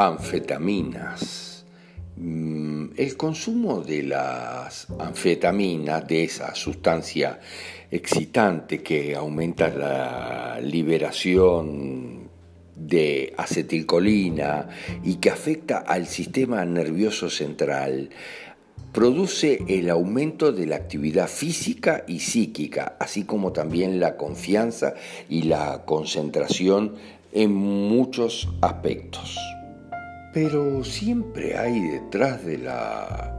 anfetaminas. Mm, el consumo de las anfetaminas, de esa sustancia excitante que aumenta la liberación de acetilcolina y que afecta al sistema nervioso central, produce el aumento de la actividad física y psíquica, así como también la confianza y la concentración en muchos aspectos. Pero siempre hay detrás de la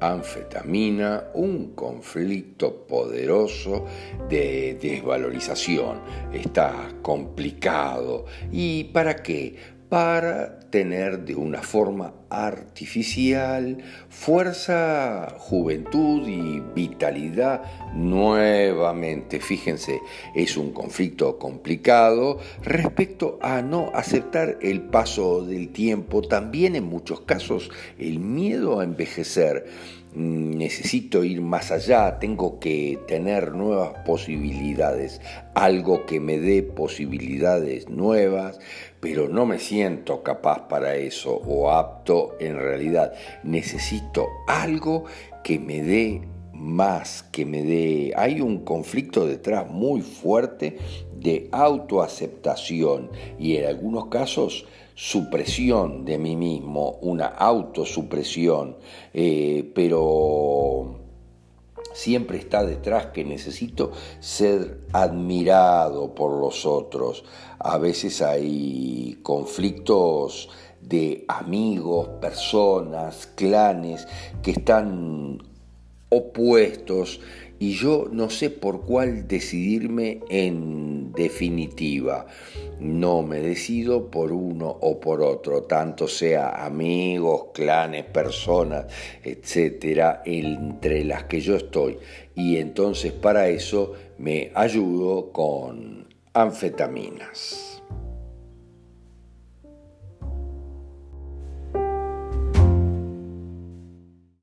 anfetamina un conflicto poderoso de desvalorización. Está complicado. ¿Y para qué? Para tener de una forma artificial fuerza, juventud y vitalidad nuevamente. Fíjense, es un conflicto complicado respecto a no aceptar el paso del tiempo, también en muchos casos el miedo a envejecer necesito ir más allá, tengo que tener nuevas posibilidades, algo que me dé posibilidades nuevas, pero no me siento capaz para eso o apto en realidad. Necesito algo que me dé más, que me dé... Hay un conflicto detrás muy fuerte de autoaceptación y en algunos casos supresión de mí mismo, una autosupresión, eh, pero siempre está detrás que necesito ser admirado por los otros. A veces hay conflictos de amigos, personas, clanes que están opuestos y yo no sé por cuál decidirme en definitiva. No me decido por uno o por otro, tanto sea amigos, clanes, personas, etcétera, entre las que yo estoy. Y entonces para eso me ayudo con anfetaminas.